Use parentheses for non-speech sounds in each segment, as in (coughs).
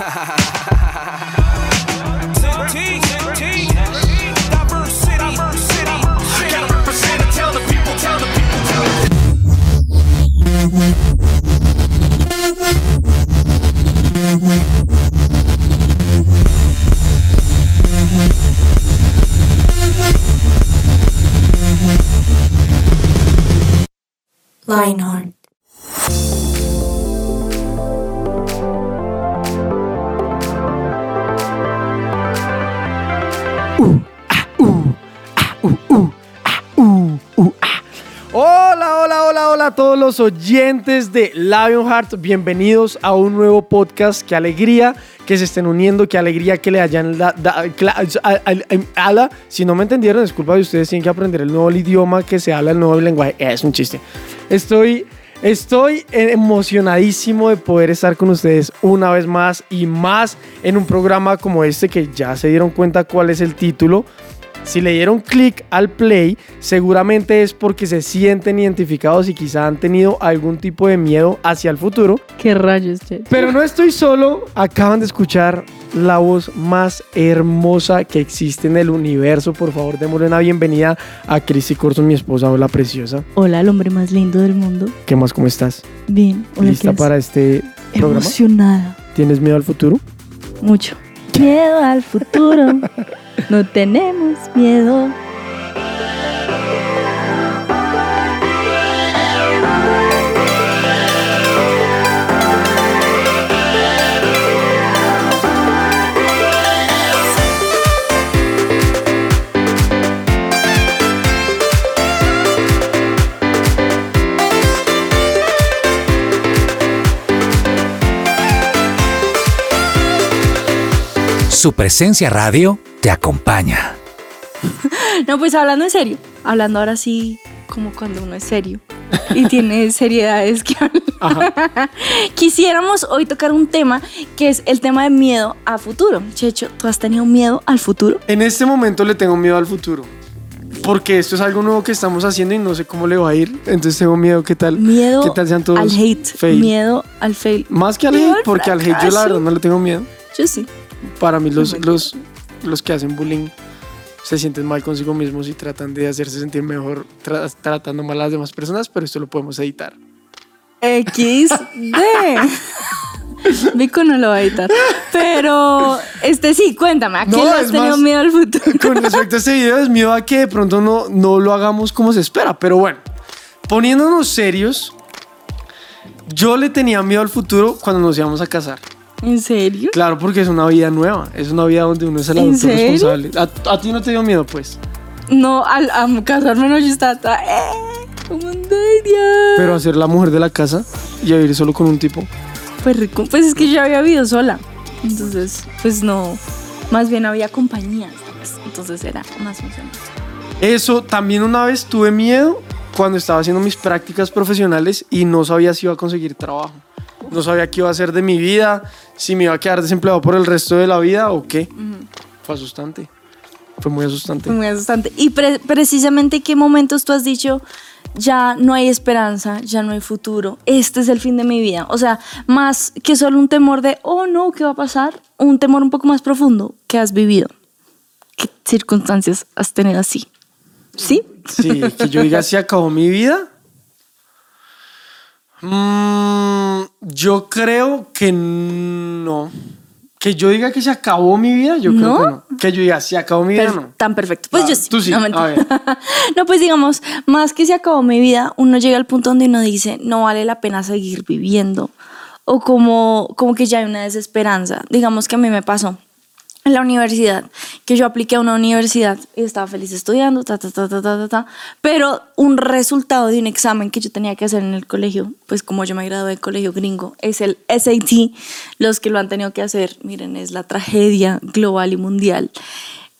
ha ha ha ha hola, a todos los oyentes de Lionheart. Bienvenidos a un nuevo podcast. Qué alegría que se estén uniendo, qué alegría que le hayan da- da- cla- a- a- ala. Si no me entendieron, es culpa de ustedes. Tienen que aprender el nuevo idioma que se habla, el nuevo lenguaje. Es un chiste. Estoy, estoy emocionadísimo de poder estar con ustedes una vez más y más en un programa como este que ya se dieron cuenta cuál es el título. Si le dieron clic al play, seguramente es porque se sienten identificados y quizá han tenido algún tipo de miedo hacia el futuro. ¿Qué rayos, che? Pero no estoy solo, acaban de escuchar la voz más hermosa que existe en el universo. Por favor, démosle una bienvenida a Chrissy Corson, mi esposa, hola preciosa. Hola, el hombre más lindo del mundo. ¿Qué más? ¿Cómo estás? Bien. Hola, ¿Lista ¿qué para este programa? Emocionada. ¿Tienes miedo al futuro? Mucho. Miedo al futuro. (laughs) No tenemos miedo. Su presencia radio te acompaña. (laughs) No, pues hablando en serio. Hablando ahora sí, como cuando uno es serio. Y tiene (laughs) seriedades que hablar. (laughs) Quisiéramos hoy tocar un tema que es el tema de miedo a futuro. Checho, ¿tú has tenido miedo al futuro? En este momento le tengo miedo al futuro. Porque esto es algo nuevo que estamos haciendo y no sé cómo le va a ir. Entonces tengo miedo. ¿Qué tal? Miedo ¿Qué tal sean todos al hate. fail? Miedo al fail. Más que al Miedo hate, al porque al hate yo la verdad no le tengo miedo. Yo sí. Para mí los, los que hacen bullying se sienten mal consigo mismos y tratan de hacerse sentir mejor tra- tratando mal a las demás personas, pero esto lo podemos editar. XD. (laughs) Vico no lo va a editar. Pero, este sí, cuéntame, ¿a qué No, le has tenido más- miedo al futuro? Con respecto a este video es miedo a que de pronto no, no lo hagamos como se espera, pero bueno, poniéndonos serios, yo le tenía miedo al futuro cuando nos íbamos a casar. ¿En serio? Claro, porque es una vida nueva, es una vida donde uno es el ¿En adulto responsable. ¿A, a ti no te dio miedo, pues? No, al casarme no, yo estaba eh. Pero a ser la mujer de la casa y a vivir solo con un tipo. Pues rico, pues es que yo había vivido sola. Entonces, pues no, más bien había compañías. ¿sabes? Entonces era más funcional. Eso también una vez tuve miedo cuando estaba haciendo mis prácticas profesionales y no sabía si iba a conseguir trabajo. No sabía qué iba a hacer de mi vida, si me iba a quedar desempleado por el resto de la vida o qué. Fue asustante. Fue muy asustante. Fue muy asustante. Y pre- precisamente, ¿qué momentos tú has dicho, ya no hay esperanza, ya no hay futuro, este es el fin de mi vida? O sea, más que solo un temor de, oh no, ¿qué va a pasar? Un temor un poco más profundo que has vivido. ¿Qué circunstancias has tenido así? ¿Sí? Sí, que yo diga si acabó mi vida. Mm, yo creo que no. Que yo diga que se acabó mi vida, yo creo ¿No? que no. Que yo diga si acabó mi vida, no. Tan perfecto. Pues Ah, yo sí. tú sí, No, a mentira. ver. (laughs) no, pues digamos, más que se acabó mi vida, uno llega al punto donde uno dice, no vale la pena seguir viviendo. O como, como que ya hay una desesperanza. Digamos que a mí me pasó en la universidad, que yo apliqué a una universidad y estaba feliz estudiando, ta, ta, ta, ta, ta, ta, ta, pero un resultado de un examen que yo tenía que hacer en el colegio, pues como yo me gradué del colegio gringo, es el SAT, los que lo han tenido que hacer, miren, es la tragedia global y mundial.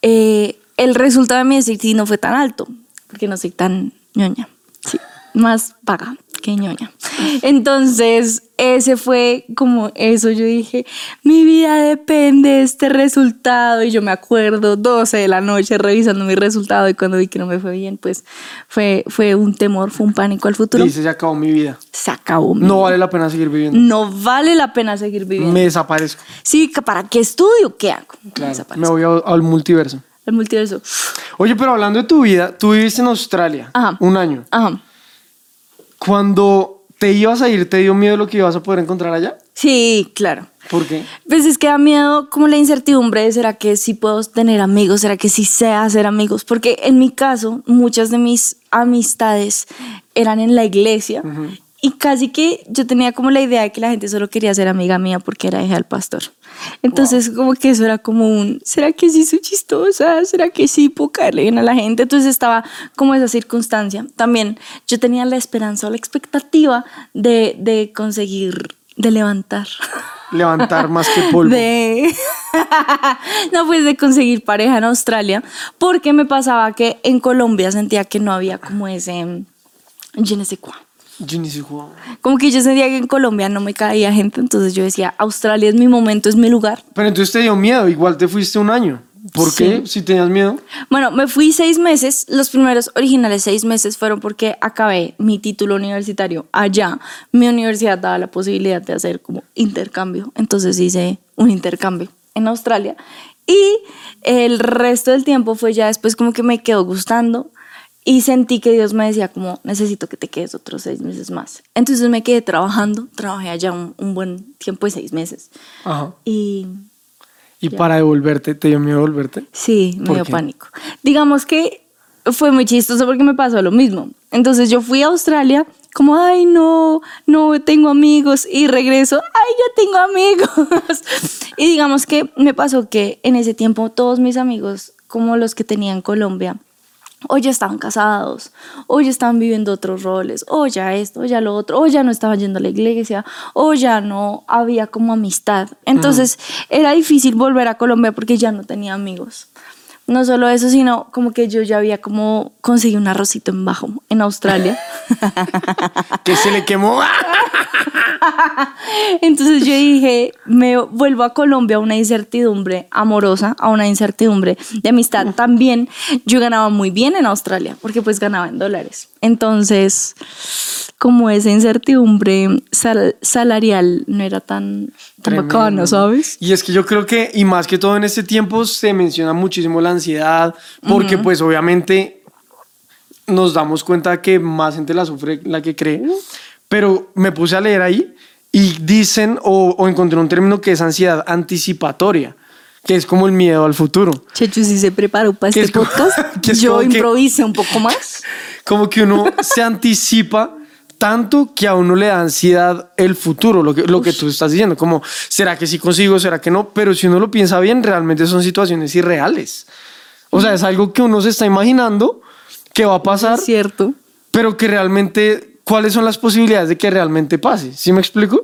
Eh, el resultado de mi SAT no fue tan alto, porque no soy tan ñoña, sí, más vaga. Qué ñoña. Entonces, ese fue como eso. Yo dije, mi vida depende de este resultado. Y yo me acuerdo, 12 de la noche, revisando mi resultado. Y cuando vi que no me fue bien, pues fue, fue un temor, fue un pánico al futuro. Dice, se acabó mi vida. Se acabó. mi No vida. vale la pena seguir viviendo. No vale la pena seguir viviendo. Me desaparezco. Sí, ¿para qué estudio? ¿Qué hago? Me Claro, desaparezco. me voy a- al multiverso. El multiverso. Oye, pero hablando de tu vida, tú viviste en Australia Ajá. un año. Ajá. Cuando te ibas a ir, ¿te dio miedo lo que ibas a poder encontrar allá? Sí, claro. ¿Por qué? Pues es que da miedo como la incertidumbre de será que sí puedo tener amigos, será que sí sé hacer amigos, porque en mi caso muchas de mis amistades eran en la iglesia y casi que yo tenía como la idea de que la gente solo quería ser amiga mía porque era hija del pastor. Entonces como que eso era como un, ¿será que sí soy chistosa? ¿Será que sí puedo caerle bien a la gente? Entonces estaba como esa circunstancia. También yo tenía la esperanza o la expectativa de, de conseguir, de levantar. (laughs) Levantar más que polvo. De... (laughs) no, pues de conseguir pareja en Australia, porque me pasaba que en Colombia sentía que no había como ese... Je ne sais quoi. Yo ni sé jugar. Como que yo sentía que en Colombia no me caía gente, entonces yo decía, Australia es mi momento, es mi lugar. Pero entonces te dio miedo, igual te fuiste un año. ¿Por Sí. qué? Si tenías miedo. Bueno, me fui seis meses. Los primeros originales seis meses fueron porque acabé mi título universitario allá. Mi universidad daba la posibilidad de hacer como intercambio. Entonces hice un intercambio en Australia. Y el resto del tiempo fue ya después como que me quedó gustando. Y sentí que Dios me decía como, necesito que te quedes otros seis meses más. Entonces me quedé trabajando. Trabajé allá un, un buen tiempo de seis meses. Ajá. Y Y para devolverte, ¿te dio miedo devolverte? Sí, me ¿Por dio qué? pánico. Digamos que fue muy chistoso porque me pasó lo mismo. Entonces yo fui a Australia como, ay, no, no tengo amigos y regreso, ay, yo tengo amigos. (laughs) y digamos que me pasó que en ese tiempo todos mis amigos, como los que tenía en Colombia, o ya estaban casados, o ya estaban viviendo otros roles, o ya esto, o ya lo otro, o ya no estaban yendo a la iglesia, o ya no había como amistad. Entonces era difícil volver a Colombia porque ya no tenía amigos. No solo eso, sino como que yo ya había como conseguido un arrocito en bajo en Australia. (laughs) Que se le quemó. (laughs) Entonces yo dije, me vuelvo a Colombia a una incertidumbre amorosa, a una incertidumbre de amistad. También yo ganaba muy bien en Australia, porque pues ganaba en dólares. Entonces, como esa incertidumbre sal- salarial no era tan, tan bacana, ¿sabes? Y es que yo creo que, y más que todo en este tiempo, se menciona muchísimo la ansiedad, porque pues obviamente nos damos cuenta que más gente la sufre la que cree. Pero me puse a leer ahí y dicen, o, o encontré un término que es ansiedad anticipatoria, que es como el miedo al futuro. Chechu sí se preparó para este es podcast. (laughs) es Yo improvisé un poco más. (laughs) Como que uno se anticipa tanto que a uno le da ansiedad el futuro, lo que, lo que tú estás diciendo, como, ¿será que sí consigo? ¿Será que no? Pero si uno lo piensa bien, realmente son situaciones irreales. O sea, es algo que uno se está imaginando que va a pasar, Es cierto. pero que realmente, ¿cuáles son las posibilidades de que realmente pase? ¿Sí me explico?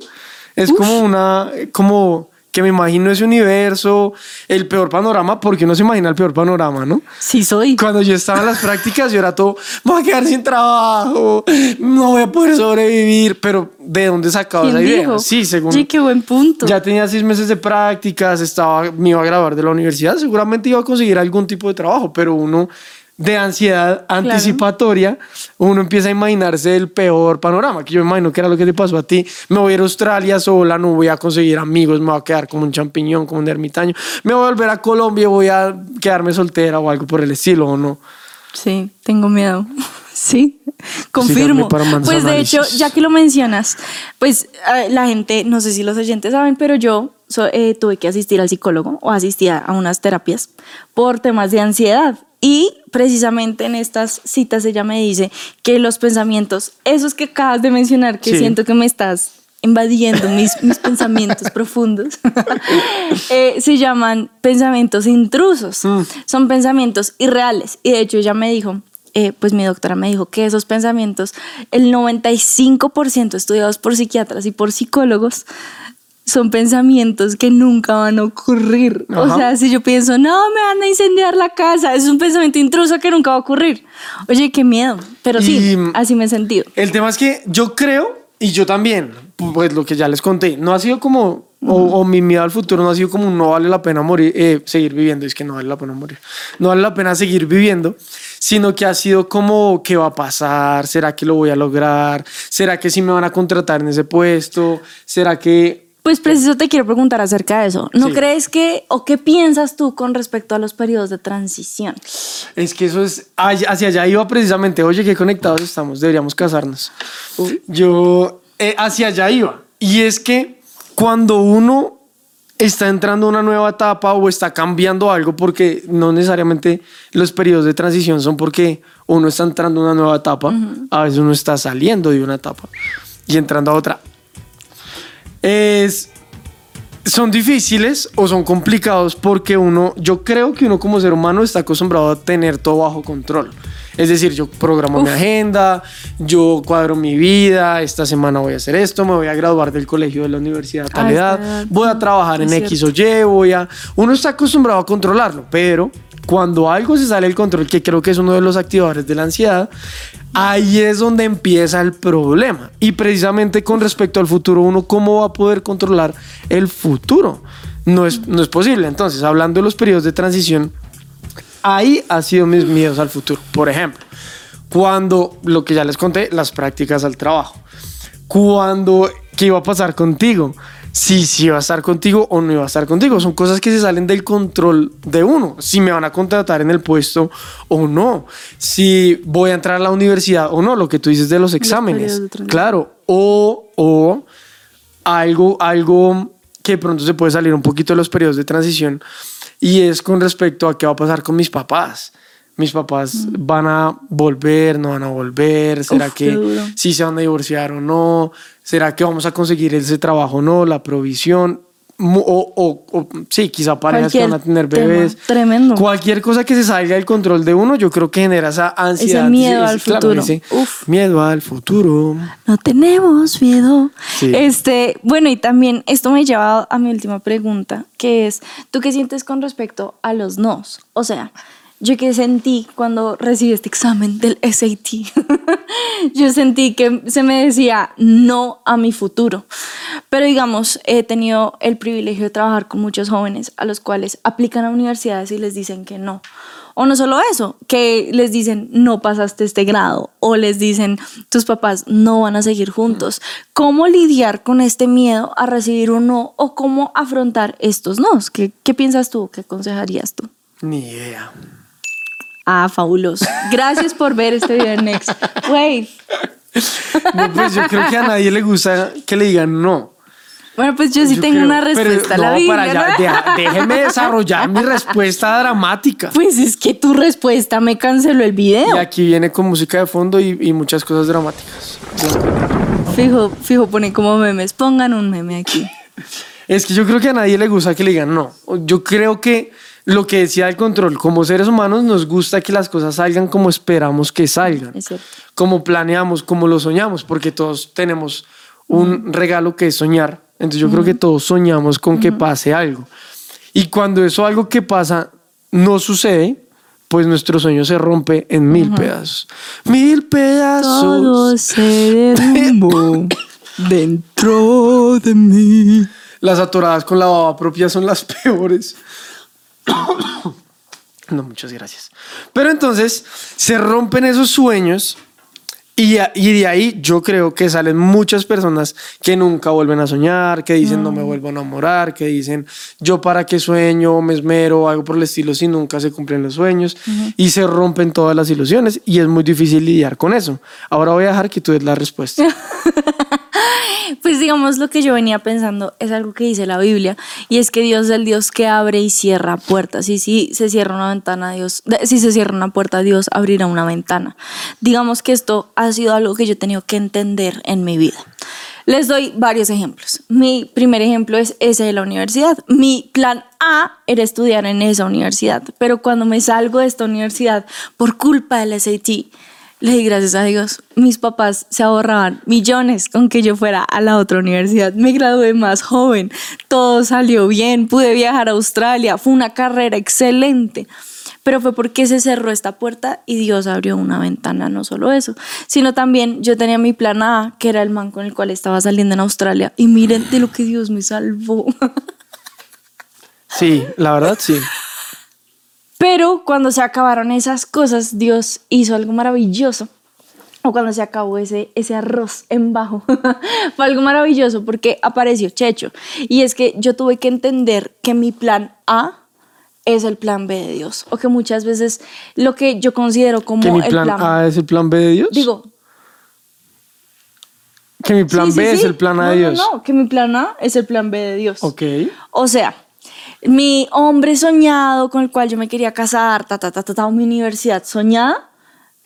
Es como una, como que me imagino ese universo, el peor panorama, porque uno se imagina el peor panorama, ¿no? Sí soy. Cuando yo estaba en las prácticas, yo era todo, voy a quedar sin trabajo, no voy a poder sobrevivir, pero ¿de dónde sacaba ¿Quién esa idea? dijo? Sí, según... Sí, qué buen punto. Ya tenía seis meses de prácticas, estaba, me iba a graduar de la universidad, seguramente iba a conseguir algún tipo de trabajo, pero uno de ansiedad anticipatoria, uno empieza a imaginarse el peor panorama, que yo me imagino que era lo que te pasó a ti. Me voy a ir a Australia sola, no voy a conseguir amigos, me voy a quedar como un champiñón, como un ermitaño. Me voy a volver a Colombia, voy a quedarme soltera o algo por el estilo, ¿o no? Sí, tengo miedo. Sí, confirmo. Pues de hecho, ya que lo mencionas, pues la gente, no sé si los oyentes saben, pero yo so- eh, tuve que asistir al psicólogo o asistía a unas terapias por temas de ansiedad. Y precisamente en estas citas ella me dice que los pensamientos, esos que acabas de mencionar, que Sí. siento que me estás invadiendo mis, (laughs) mis pensamientos profundos, (laughs) eh, se llaman pensamientos intrusos. Son pensamientos irreales. Y de hecho ella me dijo, eh, pues mi doctora me dijo que esos pensamientos, el 95% estudiados por psiquiatras y por psicólogos, son pensamientos que nunca van a ocurrir. O Ajá. sea, si yo pienso, no, me van a incendiar la casa, es un pensamiento intruso que nunca va a ocurrir. Oye, qué miedo. Pero sí, Y- así me he sentido. El tema es que yo creo, y yo también, pues lo que ya les conté, no ha sido como, o, o mi miedo al futuro no ha sido como no vale la pena morir, eh, seguir viviendo, es que no vale la pena morir, no vale la pena seguir viviendo, sino que ha sido como, ¿qué va a pasar? ¿Será que lo voy a lograr? ¿Será que sí me van a contratar en ese puesto? ¿Será que... Pues preciso te quiero preguntar acerca de eso. ¿No Sí. crees que, o qué piensas tú con respecto a los periodos de transición? Es que eso es, hacia allá iba precisamente, oye, qué conectados estamos, deberíamos casarnos. Yo, eh, hacia allá iba. Y es que cuando uno está entrando a una nueva etapa o está cambiando algo, porque no necesariamente los periodos de transición son porque uno está entrando a una nueva etapa, a veces uno está saliendo de una etapa y entrando a otra. Es, son difíciles o son complicados porque uno, yo creo que uno como ser humano está acostumbrado a tener todo bajo control. Es decir, yo programo mi agenda, yo cuadro mi vida, esta semana voy a hacer esto, me voy a graduar del colegio de la universidad a tal A esta edad, voy a trabajar en X o Y, voy a... Uno está acostumbrado a controlarlo, pero cuando algo se sale del control, que creo que es uno de los activadores de la ansiedad, ahí es donde empieza el problema. Y precisamente con respecto al futuro, uno cómo va a poder controlar el futuro. No es, no es posible. Entonces, hablando de los periodos de transición, ahí ha sido mis miedos al futuro. Por ejemplo, cuando, lo que ya les conté, las prácticas al trabajo. Cuando, ¿qué iba a pasar contigo? Si, si iba a estar contigo o no iba a estar contigo. Son cosas que se salen del control de uno. Si me van a contratar en el puesto o no. Si voy a entrar a la universidad o no. Lo que tú dices de los exámenes. Claro. O, o algo, algo que de pronto se puede salir un poquito de los periodos de transición y es con respecto a qué va a pasar con mis papás. Mis papás van a volver, no van a volver, será Uf, que si se van a divorciar o no, será que vamos a conseguir ese trabajo o no, la provisión. O, o- o, sí, quizá parejas que van a tener bebés. Tremendo. Cualquier cosa que se salga del control de uno, yo creo que genera esa ansiedad. miedo ese- al claro, futuro. ese Uf. Miedo al futuro. No tenemos miedo. Sí. Este, bueno, y también esto me lleva a mi última pregunta, que es, ¿tú qué sientes con respecto a los nos? O sea, yo qué sentí cuando recibí este examen del SAT. (laughs) yo sentí que se me decía no a mi futuro. Pero digamos, he tenido el privilegio de trabajar con muchos jóvenes a los cuales aplican a universidades y les dicen que no. O no solo eso, que les dicen no pasaste este grado o les dicen tus papás no van a seguir juntos. ¿Cómo lidiar con este miedo a recibir un no o cómo afrontar estos nos? ¿Qué, qué piensas tú? ¿Qué aconsejarías tú? Ni idea. Ah, fabuloso. Gracias por ver este video Next. Wave. No, pues yo creo que a nadie le gusta que le digan no. Bueno, pues yo sí Yo tengo creo- una pero respuesta a la no, para allá, déjeme desarrollar mi respuesta dramática. Pues es que tu respuesta me canceló el video. Y aquí viene con música de fondo y, y muchas cosas dramáticas. Fijo, fijo, pone como memes. Pongan un meme aquí. Es que yo creo que a nadie le gusta que le digan no. Yo creo que lo que decía el control, como seres humanos nos gusta que las cosas salgan como esperamos que salgan. Es cierto. Como planeamos, como lo soñamos, porque todos tenemos un regalo que es soñar. Entonces yo creo que todos soñamos con que pase algo. Y cuando eso algo que pasa no sucede, pues nuestro sueño se rompe en mil pedazos. Mil pedazos. Todo se derrumbó (coughs) dentro de mí. Las atoradas con la baba propia son las peores. (coughs) No, muchas gracias. Pero entonces se rompen esos sueños y, y de ahí yo creo que salen muchas personas que nunca vuelven a soñar, que dicen no me vuelvo a enamorar, que dicen yo para qué sueño, me esmero, algo por el estilo si nunca se cumplen los sueños y se rompen todas las ilusiones y es muy difícil lidiar con eso. Ahora voy a dejar que tú des la respuesta. (laughs) Pues digamos lo que yo venía pensando es algo que dice la Biblia y es que Dios es el Dios que abre y cierra puertas y si se cierra una ventana Dios si se cierra una puerta Dios abrirá una ventana. Digamos que esto ha sido algo que yo he tenido que entender en mi vida. Les doy varios ejemplos. Mi primer ejemplo es ese de la universidad. Mi plan A era estudiar en esa universidad, pero cuando me salgo de esta universidad por culpa del SAT, le di gracias a Dios. Mis papás se ahorraban millones con que yo fuera a la otra universidad. Me gradué más joven, todo salió bien, pude viajar a Australia, fue una carrera excelente. Pero fue porque se cerró esta puerta y Dios abrió una ventana, no solo eso, sino también yo tenía mi plan A, que era el man con el cual estaba saliendo en Australia. Y miren de lo que Dios me salvó. Sí, la verdad sí. Pero cuando se acabaron esas cosas, Dios hizo algo maravilloso. O cuando se acabó ese, ese arroz en bajo. (laughs) Fue algo maravilloso porque apareció Checho. Y es que yo tuve que entender que mi plan A es el plan B de Dios. O que muchas veces lo que yo considero como ¿Que mi el plan plan A es el plan B de Dios? Digo, que mi plan sí, sí, B es sí. el plan A no, de Dios. No, no, que mi plan A es el plan B de Dios. Ok. O sea, mi hombre soñado con el cual yo me quería casar, ta, ta, ta, ta, mi universidad soñada,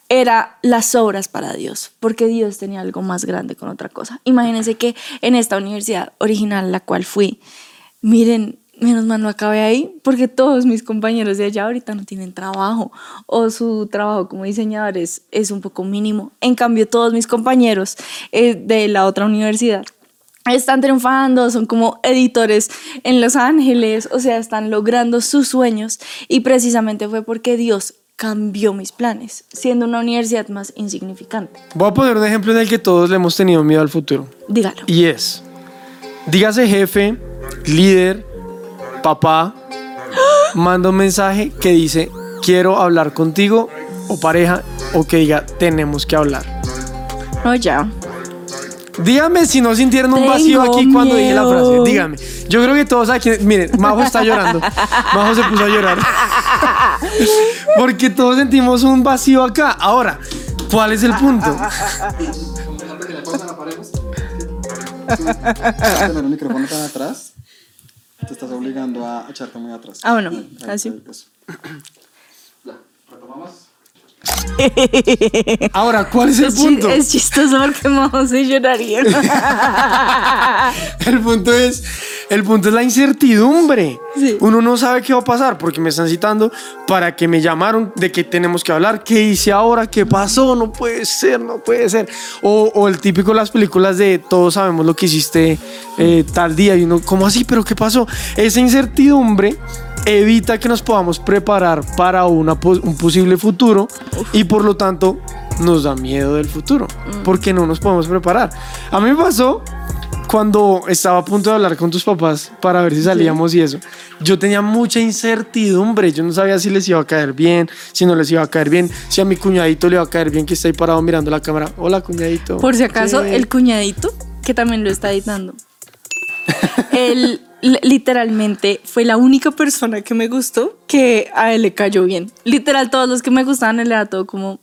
era las obras para Dios, porque Dios tenía algo más grande con otra cosa. Imagínense que en esta universidad original, la cual fui, miren, menos mal no acabé ahí, porque todos mis compañeros de allá ahorita no tienen trabajo, o su trabajo como diseñadores es un poco mínimo. En cambio, todos mis compañeros eh, de la otra universidad están triunfando, son como editores en Los Ángeles, o sea, están logrando sus sueños y precisamente fue porque Dios cambió mis planes, siendo una universidad más insignificante. Voy a poner un ejemplo en el que todos le hemos tenido miedo al futuro. Dígalo. Y es, dígase jefe, líder, papá, manda un mensaje que dice, quiero hablar contigo, o pareja, o que diga, tenemos que hablar. No, ya. Dígame si no sintieron un vacío Tengo aquí cuando dije la frase. Dígame. Yo creo que todos aquí. Miren, Majo está llorando. Majo se puso a llorar. (laughs) Porque todos sentimos un vacío acá. Ahora, ¿cuál es el punto? tener el micrófono tan atrás, te estás obligando a echarte muy atrás. Ah, bueno, Ahí, así. ahí, eso. Ya, retomamos. (laughs) Ahora, ¿cuál es el Es, punto? es chistoso porque Majo se lloraría. (laughs) El punto es, el punto es la incertidumbre. Sí. Uno no sabe qué va a pasar porque me están citando para que me llamaron de que tenemos que hablar. ¿Qué hice ahora? ¿Qué pasó? No puede ser, no puede ser. O, o el típico de las películas de todos sabemos lo que hiciste eh, tal día y uno, ¿cómo así? ¿Pero qué pasó? Esa incertidumbre evita que nos podamos preparar para una, un posible futuro y por lo tanto nos da miedo del futuro porque no nos podemos preparar. A mí me pasó cuando estaba a punto de hablar con tus papás para ver si salíamos y eso, yo tenía mucha incertidumbre. Yo no sabía si les iba a caer bien, si no les iba a caer bien, si a mi cuñadito le iba a caer bien que está ahí parado mirando la cámara. Hola, cuñadito. Por si acaso, ¿Qué? el cuñadito, que también lo está editando, él li- literalmente fue la única persona que me gustó que a él le cayó bien. Literal, todos los que me gustaban, él era todo como...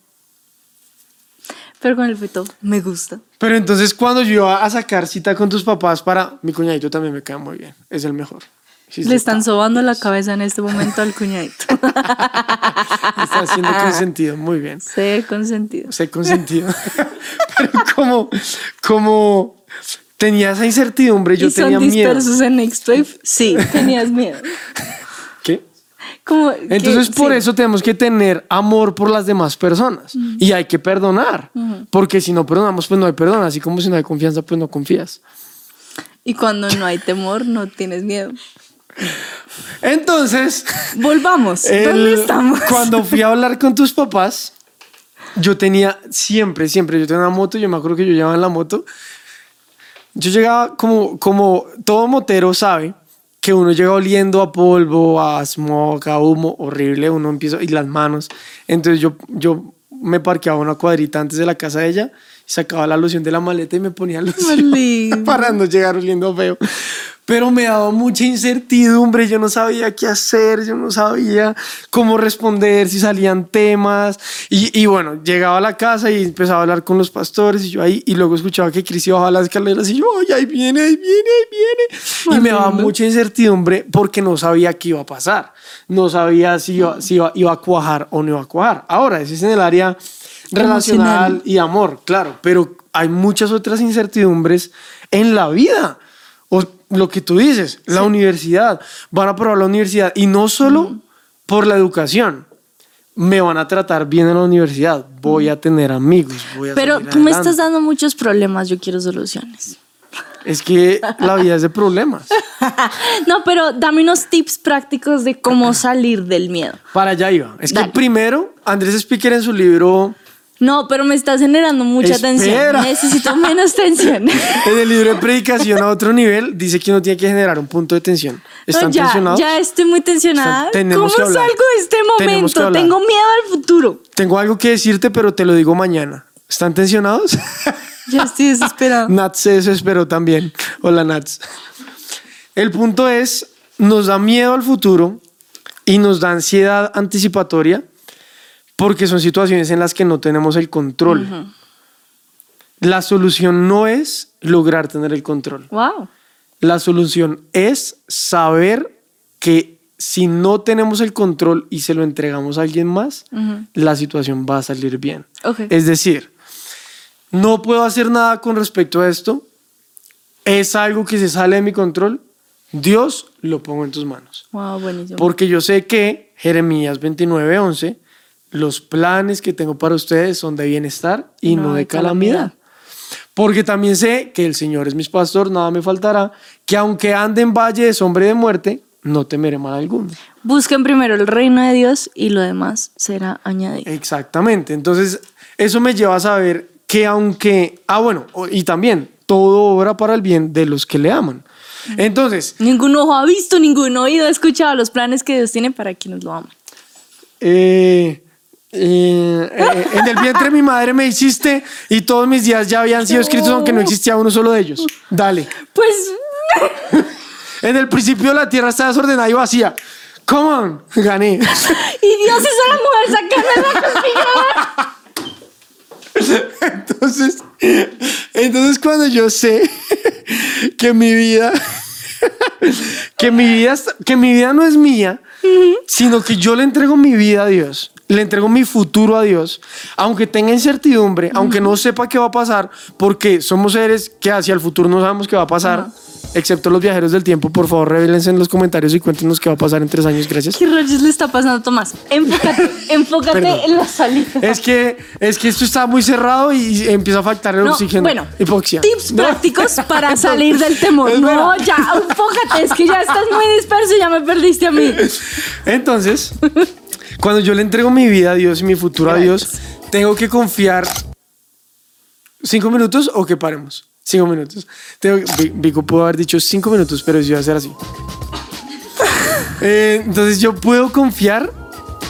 Pero con él fue todo, me gusta. Pero entonces cuando yo iba a sacar cita con tus papás para mi cuñadito también me cae muy bien. Es el mejor. Sí, Le están sobando la cabeza en este momento al cuñadito. (laughs) Está haciendo consentido. Muy bien. Sé consentido. Sé consentido. (laughs) Pero como, como tenía esa incertidumbre, yo ¿Y son tenía miedo. dispersos en Next Wave? Sí, tenías miedo. (laughs) Como que- Entonces, por sí. eso tenemos que tener amor por las demás personas. Y hay que perdonar. Porque si no perdonamos, pues no hay perdón. Así como si no hay confianza, pues no confías. Y cuando no hay temor, no tienes miedo. Entonces, Volvamos. ¿Dónde el- estamos? cuando fui a (laughs) hablar con tus papás, yo tenía siempre, siempre, yo tenía una moto, yo me acuerdo que yo llevaba en la moto. Yo llegaba como, como todo motero sabe que uno llega oliendo a polvo, a smog, a humo horrible, uno empieza, y las manos. Entonces yo, yo me parqueaba una cuadrita antes de la casa de ella, sacaba la loción de la maleta y me ponía loción (laughs) para no llegar oliendo feo. Pero me daba mucha incertidumbre, yo no sabía qué hacer, yo no sabía cómo responder, si salían temas. Y, y bueno, llegaba a la casa y empezaba a hablar con los pastores y yo ahí, y luego escuchaba que Cris bajaba las escaleras y yo, ay, ahí viene, ahí viene, ahí viene. Y me daba mucha incertidumbre porque no sabía qué iba a pasar. No sabía si iba, si iba, iba a cuajar o no iba a cuajar. Ahora, ese es en el área relacional y amor, claro, pero hay muchas otras incertidumbres en la vida. O lo que tú dices, la universidad, van a probar la universidad y no solo por la educación, me van a tratar bien en la universidad, voy a tener amigos, voy a Pero tú me estás dando muchos problemas, yo quiero soluciones. Es que la vida es de problemas. (laughs) No, pero dame unos tips prácticos de cómo salir del miedo. Para allá iba. Es que primero, Andrés Speaker en su libro, No, pero me estás generando mucha Espera. tensión. Necesito menos tensión. (laughs) en el libro de predicación a otro nivel, dice que uno tiene que generar un punto de tensión. No, ¿Están ya, tensionados? ya estoy muy tensionada. Están- ¿Cómo salgo de este momento? Tengo miedo al futuro. Tengo algo que decirte, pero te lo digo mañana. ¿Están tensionados? (laughs) Ya estoy desesperada. Nats se desesperó también. Hola, Nats. El punto es, nos da miedo al futuro y nos da ansiedad anticipatoria porque son situaciones en las que no tenemos el control. La solución no es lograr tener el control. Wow. La solución es saber que si no tenemos el control y se lo entregamos a alguien más, la situación va a salir bien. Ok. Es decir, no puedo hacer nada con respecto a esto. Es algo que se sale de mi control. Dios lo pongo en tus manos. Wow, buenísimo. Porque yo sé que Jeremías 29:11, los planes que tengo para ustedes son de bienestar y no, de calamidad. Porque también sé que el Señor es mi pastor, nada me faltará, que aunque ande en valle de sombra y de muerte, no temeré mal alguno. Busquen primero el reino de Dios y lo demás será añadido. Exactamente. Entonces, eso me lleva a saber que aunque, ah, bueno, y también todo obra para el bien de los que le aman. Entonces, Ningún ojo ha visto, ningún oído ha escuchado los planes que Dios tiene para quienes lo aman. eh, eh, eh, en el vientre de mi madre me hiciste y todos mis días ya habían sido escritos aunque no existía uno solo de ellos. Dale. Pues (laughs) En el principio la tierra estaba desordenada y vacía. Come on, gané. (laughs) Y Dios hizo a la mujer sacarme la. (laughs) Entonces, entonces cuando yo sé que mi vida, que mi vida, que mi vida no es mía, sino que yo le entrego mi vida a Dios, le entrego mi futuro a Dios, aunque tenga incertidumbre, aunque no sepa qué va a pasar, porque somos seres que hacia el futuro no sabemos qué va a pasar, excepto los viajeros del tiempo, por favor, revélense en los comentarios y cuéntenos qué va a pasar en tres años, gracias. ¿Qué rayos le está pasando a Tomás? Enfócate, (laughs) enfócate en la salida. Es que, es que esto está muy cerrado y empieza a faltar el No, oxígeno. bueno, Hipoxia. tips No. prácticos (laughs) para salir del temor. Es No, verdad. ya, enfócate, es que ya estás muy disperso, ya me perdiste a mí. Entonces, (laughs) cuando yo le entrego mi vida a Dios y mi futuro a Dios, tengo que confiar. ¿Cinco minutos o que paremos? Cinco minutos. Tengo, Vi- Vico pudo haber dicho cinco minutos, pero yo iba a ser así. (laughs) Eh, entonces yo puedo confiar,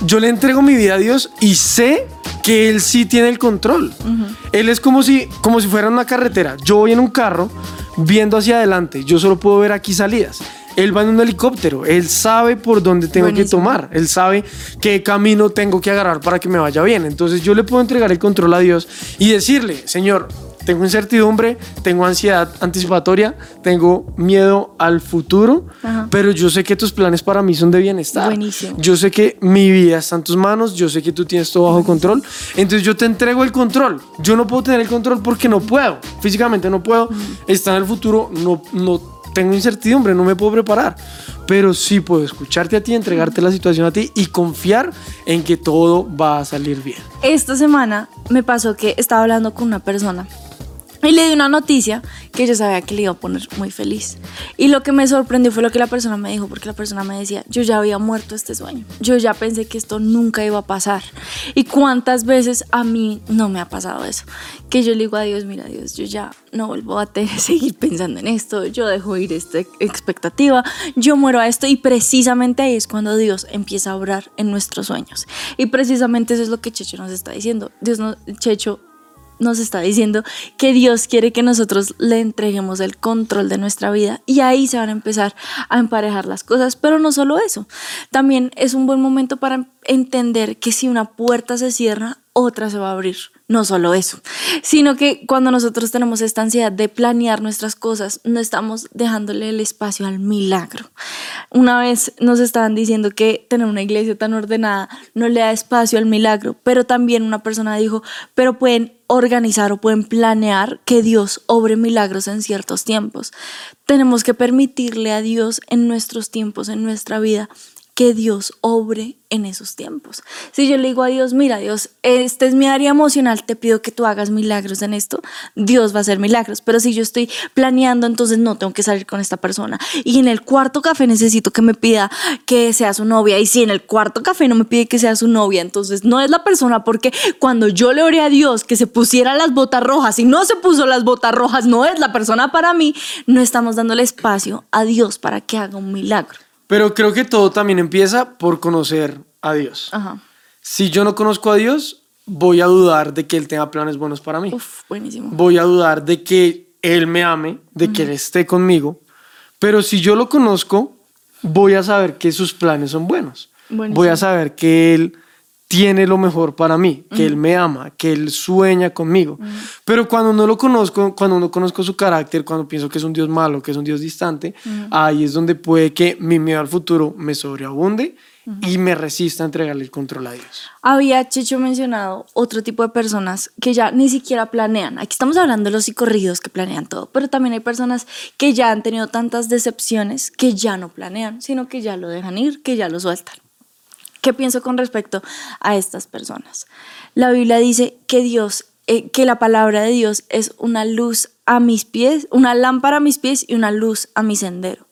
yo le entrego mi vida a Dios y sé que Él sí tiene el control. Él es como si, como si fuera una carretera. Yo voy en un carro viendo hacia adelante, yo solo puedo ver aquí salidas. Él va en un helicóptero, él sabe por dónde tengo que tomar, él sabe qué camino tengo que agarrar para que me vaya bien. Entonces yo le puedo entregar el control a Dios y decirle, Señor, tengo incertidumbre, tengo ansiedad anticipatoria, tengo miedo al futuro, Ajá. pero yo sé que tus planes para mí son de bienestar. Buenísimo. Yo sé que mi vida está en tus manos, yo sé que tú tienes todo bajo control, entonces yo te entrego el control. Yo no puedo tener el control porque no puedo, físicamente no puedo, está en el futuro, no, no tengo incertidumbre, no me puedo preparar, pero sí puedo escucharte a ti, entregarte la situación a ti y confiar en que todo va a salir bien. Esta semana me pasó que estaba hablando con una persona y le di una noticia que yo sabía que le iba a poner muy feliz. Y lo que me sorprendió fue lo que la persona me dijo, porque la persona me decía, yo ya había muerto este sueño, yo ya pensé que esto nunca iba a pasar. Y cuántas veces a mí no me ha pasado eso, que yo le digo a Dios, mira Dios, yo ya no vuelvo a tener- (laughs) seguir pensando en esto, yo dejo ir esta expectativa, yo muero a esto y precisamente ahí es cuando Dios empieza a obrar en nuestros sueños. Y precisamente eso es lo que Checho nos está diciendo. Dios no, Checho nos está diciendo que Dios quiere que nosotros le entreguemos el control de nuestra vida y ahí se van a empezar a emparejar las cosas, pero no solo eso, también es un buen momento para entender que si una puerta se cierra, otra se va a abrir. No solo eso, sino que cuando nosotros tenemos esta ansiedad de planear nuestras cosas, no estamos dejándole el espacio al milagro. Una vez nos estaban diciendo que tener una iglesia tan ordenada no le da espacio al milagro, pero también una persona dijo, pero pueden organizar o pueden planear que Dios obre milagros en ciertos tiempos. Tenemos que permitirle a Dios en nuestros tiempos, en nuestra vida, que Dios obre en esos tiempos. Si yo le digo a Dios, mira Dios, este es mi área emocional, te pido que tú hagas milagros en esto, Dios va a hacer milagros. Pero si yo estoy planeando, entonces no tengo que salir con esta persona. Y en el cuarto café necesito que me pida que sea su novia. Y si en el cuarto café no me pide que sea su novia, entonces no es la persona porque cuando yo le oré a Dios que se pusiera las botas rojas y no se puso las botas rojas, no es la persona para mí, no estamos dándole espacio a Dios para que haga un milagro. Pero creo que todo también empieza por conocer a Dios. Ajá. Si yo no conozco a Dios, voy a dudar de que Él tenga planes buenos para mí. Uf, buenísimo. Voy a dudar de que Él me ame, de que Él esté conmigo. Pero si yo lo conozco, voy a saber que sus planes son buenos. Buenísimo. Voy a saber que Él tiene lo mejor para mí, que Él me ama, que Él sueña conmigo. Pero cuando no lo conozco, cuando no conozco su carácter, cuando pienso que es un Dios malo, que es un Dios distante, ahí es donde puede que mi miedo al futuro me sobreabunde y me resista a entregarle el control a Dios. Había Checho mencionado otro tipo de personas que ya ni siquiera planean. Aquí estamos hablando de los psicorridos que planean todo, pero también hay personas que ya han tenido tantas decepciones que ya no planean, sino que ya lo dejan ir, que ya lo sueltan. ¿Qué pienso con respecto a estas personas? La Biblia dice que Dios, eh, que la palabra de Dios es una luz a mis pies, una lámpara a mis pies y una luz a mi sendero.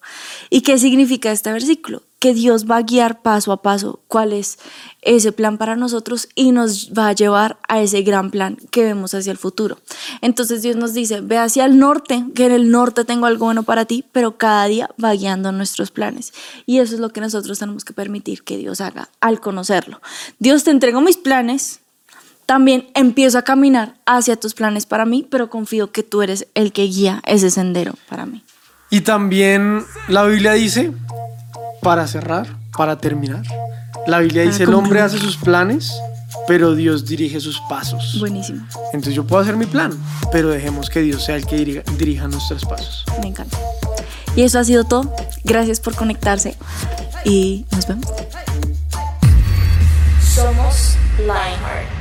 ¿Y qué significa este versículo? Que Dios va a guiar paso a paso cuál es ese plan para nosotros y nos va a llevar a ese gran plan que vemos hacia el futuro. Entonces Dios nos dice, ve hacia el norte, que en el norte tengo algo bueno para ti, pero cada día va guiando nuestros planes. Y eso es lo que nosotros tenemos que permitir que Dios haga al conocerlo. Dios te entrego mis planes, también empiezo a caminar hacia tus planes para mí, pero confío que tú eres el que guía ese sendero para mí. Y también la Biblia dice, para cerrar, para terminar. La Biblia dice, el hombre hace sus planes, pero Dios dirige sus pasos. Buenísimo. Entonces yo puedo hacer mi plan, pero dejemos que Dios sea el que dirija, nuestros pasos. Me encanta. Y eso ha sido todo. Gracias por conectarse y nos vemos. Somos Lionheart.